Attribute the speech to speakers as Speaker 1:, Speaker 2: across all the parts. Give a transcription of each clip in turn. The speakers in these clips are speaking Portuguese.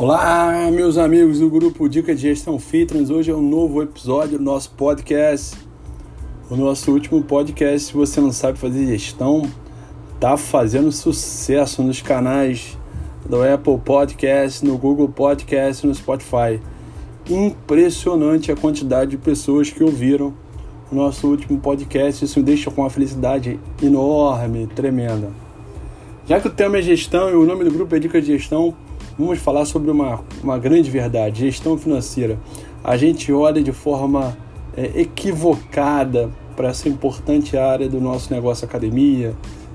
Speaker 1: Olá, meus amigos do grupo Dica de Gestão Fitness. Hoje é um novo episódio do nosso podcast. O nosso último podcast, se você não sabe fazer gestão, tá fazendo sucesso nos canais do Apple Podcast, no Google Podcast, no Spotify. Impressionante a quantidade de pessoas que ouviram o nosso último podcast. Isso me deixa com uma felicidade enorme, tremenda. Já que o tema é gestão e o nome do grupo é Dica de Gestão, vamos falar sobre uma, uma grande verdade: gestão financeira. A gente olha de forma é, equivocada para essa importante área do nosso negócio academia,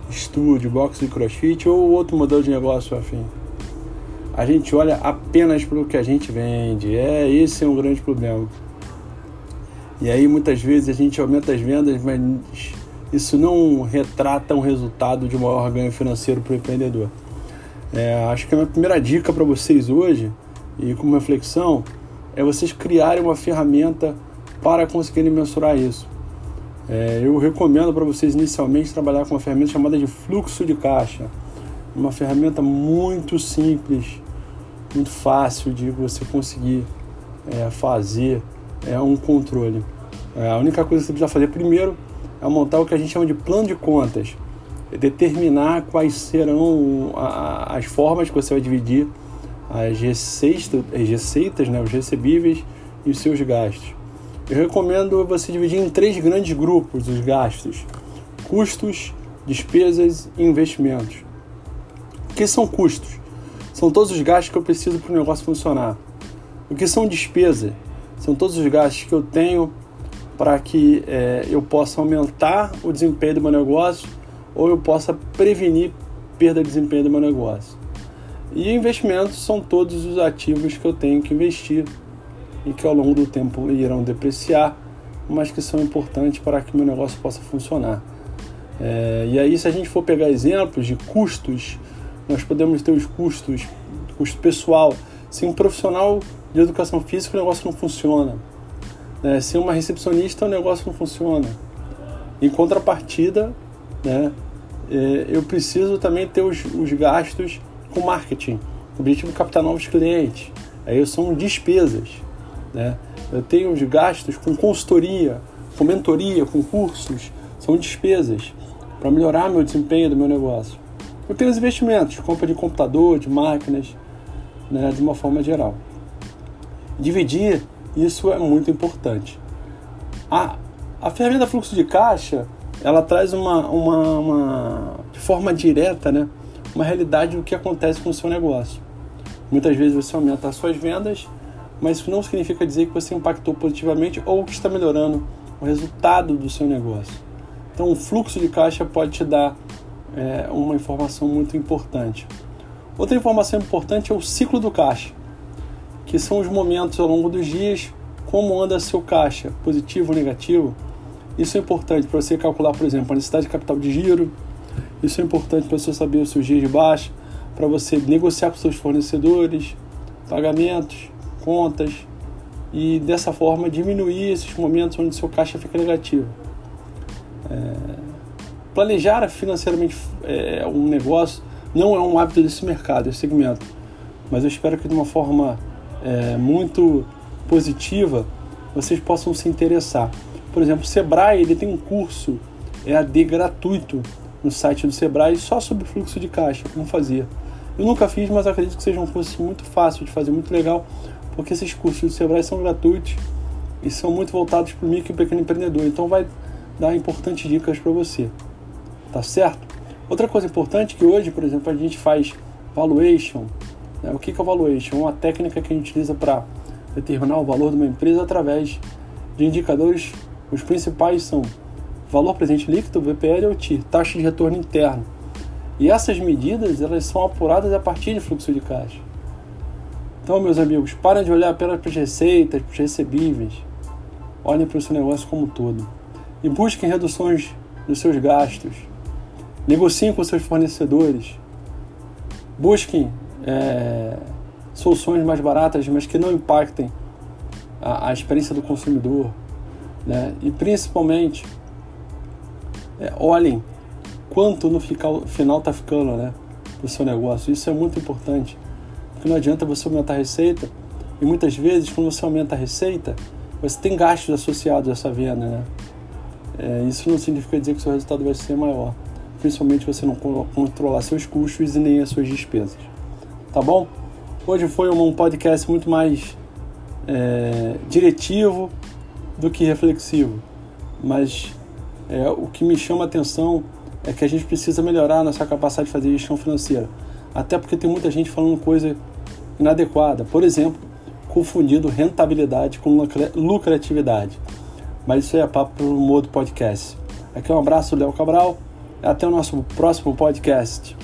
Speaker 1: estúdio, boxe e crossfit ou outro modelo de negócio afim. A gente olha apenas para o que a gente vende. É, esse é um grande problema. E aí muitas vezes a gente aumenta as vendas, mas isso não retrata um resultado de maior ganho financeiro para o empreendedor. É, acho que a minha primeira dica para vocês hoje, e como reflexão, é vocês criarem uma ferramenta para conseguirem mensurar isso. É, eu recomendo para vocês inicialmente trabalhar com uma ferramenta chamada de fluxo de caixa. Uma ferramenta muito simples, muito fácil de você conseguir é, fazer é, um controle. É, a única coisa que você precisa fazer primeiro é montar o que a gente chama de plano de contas determinar quais serão as formas que você vai dividir as receitas, as receitas né, os recebíveis e os seus gastos. Eu recomendo você dividir em três grandes grupos os gastos: custos, despesas e investimentos. O que são custos? São todos os gastos que eu preciso para o negócio funcionar. O que são despesas? São todos os gastos que eu tenho para que é, eu possa aumentar o desempenho do meu negócio ou eu possa prevenir perda de desempenho do meu negócio. E investimentos são todos os ativos que eu tenho que investir e que ao longo do tempo irão depreciar, mas que são importantes para que meu negócio possa funcionar. É, e aí, se a gente for pegar exemplos de custos, nós podemos ter os custos, custo pessoal. Se um profissional de educação física, o negócio não funciona. É, se uma recepcionista, o negócio não funciona. Em contrapartida, né, eu preciso também ter os, os gastos com marketing, o objetivo é captar novos clientes. Aí são despesas. Né? Eu tenho os gastos com consultoria, com mentoria, com cursos, são despesas para melhorar meu desempenho do meu negócio. Eu tenho os investimentos, compra de computador, de máquinas, né, de uma forma geral. Dividir isso é muito importante. A, a ferramenta fluxo de caixa ela traz uma, uma, uma, de forma direta, né, uma realidade do que acontece com o seu negócio. Muitas vezes você aumenta as suas vendas, mas isso não significa dizer que você impactou positivamente ou que está melhorando o resultado do seu negócio. Então, o fluxo de caixa pode te dar é, uma informação muito importante. Outra informação importante é o ciclo do caixa, que são os momentos ao longo dos dias, como anda seu caixa, positivo ou negativo, isso é importante para você calcular, por exemplo, a necessidade de capital de giro. Isso é importante para você saber os seus dias de baixa, para você negociar com seus fornecedores, pagamentos, contas e dessa forma diminuir esses momentos onde seu caixa fica negativo. É... Planejar financeiramente é, um negócio não é um hábito desse mercado, desse segmento, mas eu espero que de uma forma é, muito positiva vocês possam se interessar. Por exemplo, o Sebrae ele tem um curso EAD gratuito no site do Sebrae só sobre fluxo de caixa, como fazer. Eu nunca fiz, mas acredito que seja um curso muito fácil de fazer, muito legal, porque esses cursos do Sebrae são gratuitos e são muito voltados para o micro e pequeno empreendedor. Então vai dar importantes dicas para você. Tá certo? Outra coisa importante é que hoje, por exemplo, a gente faz valuation. Né? O que é valuation? Uma técnica que a gente utiliza para determinar o valor de uma empresa através de indicadores os principais são valor presente líquido, VPL ou TI, taxa de retorno interno. E essas medidas elas são apuradas a partir de fluxo de caixa. Então, meus amigos, parem de olhar apenas para as receitas, para os recebíveis. Olhem para o seu negócio como um todo. E busquem reduções dos seus gastos. Negociem com seus fornecedores. Busquem é, soluções mais baratas, mas que não impactem a, a experiência do consumidor. Né? E principalmente, é, olhem quanto no final está ficando né, o seu negócio. Isso é muito importante, Porque não adianta você aumentar a receita e muitas vezes quando você aumenta a receita, você tem gastos associados a essa venda, né? É, isso não significa dizer que seu resultado vai ser maior, principalmente você não controlar seus custos e nem as suas despesas. Tá bom? Hoje foi um podcast muito mais é, diretivo do que reflexivo, mas é, o que me chama a atenção é que a gente precisa melhorar a nossa capacidade de fazer gestão financeira, até porque tem muita gente falando coisa inadequada, por exemplo, confundindo rentabilidade com lucratividade. Mas isso é papo para o modo podcast. Aqui é um abraço, Léo Cabral. Até o nosso próximo podcast.